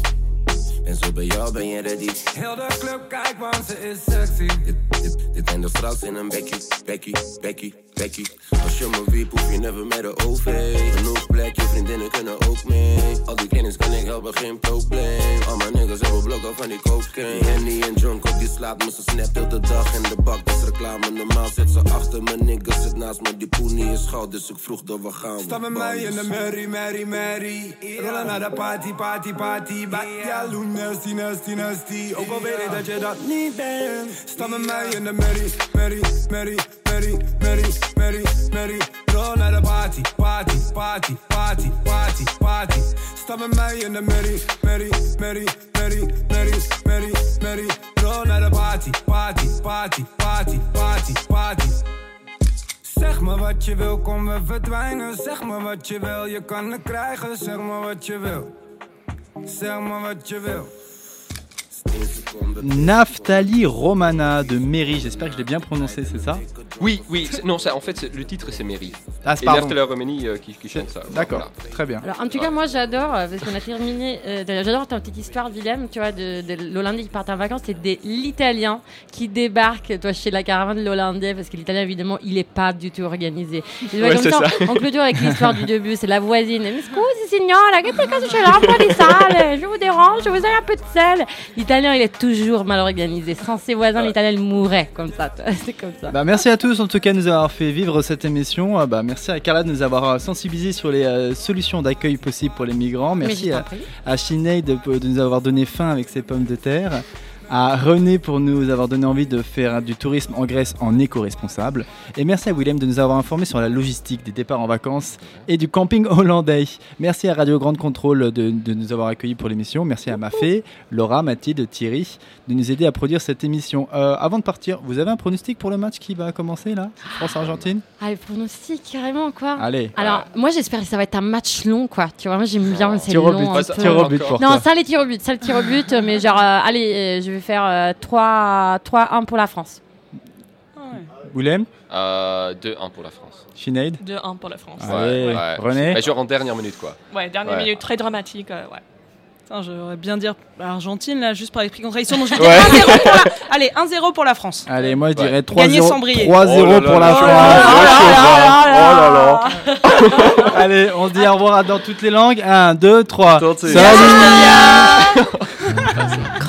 En zo bij jou ben je ready.
Heel de club kijk, want ze is sexy.
Dit, dit, dit zijn de vrouws in een bekkie, bekkie, bekkie, bekkie. Als je me wiep, hoef je never met de OV. Genoeg plek, je vriendinnen kunnen ook mee. Al die kennis kan ik helpen, geen probleem. Al mijn niggas hebben blokken van die cocaine. Henny en junk op die slaat me, ze snap heel de dag in de bak. Dat is reclame, normaal zit ze achter me. Niggas zit naast me, die poenie is goud. Dus ik vroeg door, we gaan.
Sta met mij in de merrie, merrie, merrie. Rollen naar de party, party, party. Bak ja, loen, nasty, nasty, nasty. Ook al weet ik dat je dat niet bent. Sta met mij in de merrie, merrie, merrie, merrie, merrie, merrie. Rol naar de party, party, party, party, party, party. Sta met mij in de merrie, merrie, merrie, merrie, merrie, merrie, merrie. Rol naar de party, party, party, party, party, party. Zeg me wat je wil, kom we verdwijnen. Zeg me wat je wil, je kan het krijgen. Zeg me wat je wil. Zeg me wat je.
Naftali Romana de Méry, j'espère que je l'ai bien prononcé, c'est ça?
Oui, oui, non, ça, en fait, c'est- le titre c'est Mary.
Ah, c'est.
Nertel Romani euh, qui, qui chante ça.
D'accord,
Voilà.
très bien.
Alors, en tout cas, moi, j'adore, euh, parce qu'on a terminé. euh, j'adore ta petite histoire, Willem, tu vois, de, de l'Hollandais qui part en vacances. C'est des l'Italien qui débarque, toi, chez la caravane de l'Hollandais, parce que l'Italien, évidemment, il est pas du tout organisé. Et
Ouais,
comme
c'est
ça,
ça.
On clôture avec l'histoire du début, c'est la voisine. Mais scusi, signora, che per caso c'è l'acqua di sale? Je vous je vous ai un peu de sel. L'italien, il est toujours mal organisé. Sans ses voisins, l'italien, il mourrait comme ça. C'est comme ça.
Bah, merci à tous en tout cas de nous avoir fait vivre cette émission. Euh, Bah, merci à Carla de nous avoir euh, sensibilisé sur les euh, solutions d'accueil possibles pour les migrants. Merci à, à Sinead de, de nous avoir donné faim avec ses pommes de terre. À René pour nous avoir donné envie de faire du tourisme en Grèce en éco-responsable. Et merci à Willem de nous avoir informé sur la logistique des départs en vacances et du camping hollandais. Merci à Radio Grande Contrôle de, de nous avoir accueillis pour l'émission. Merci à Mafé, Laura, Mathilde, Thierry de nous aider à produire cette émission. Euh, avant de partir, vous avez un pronostic pour le match qui va commencer là? France-Argentine?
Allez, pronostic, carrément, quoi.
Allez.
Alors, moi, j'espère que ça va être un match long, quoi. Tu vois, moi, j'aime bien quand c'est long.
but,
un peu.
au but pour
Non, ça, les tirs au but, ça, le tir au but, mais genre, euh, allez, euh, je vais faire euh, 3 3-1 pour la France.
Willem
Euh, 2-1 pour la France.
Sinead
2-1 pour la France.
Allez, René
Mais genre en dernière minute quoi.
Ouais, dernière
Ouais.
minute très dramatique. euh, ouais.
Putain, j'aurais bien dire Argentine là, juste par esprit contradiction. Donc je vais
Ouais.
dire 1-0 pour la... Allez, 1-0 pour la France.
Allez, moi je dirais
Gagner
3-0
sans briller.
3-0
Oh
pour la France.
là
Oh là là. Allez, on se dit au revoir dans toutes les langues. 1, 2, 3.
Tot ziens.
Salut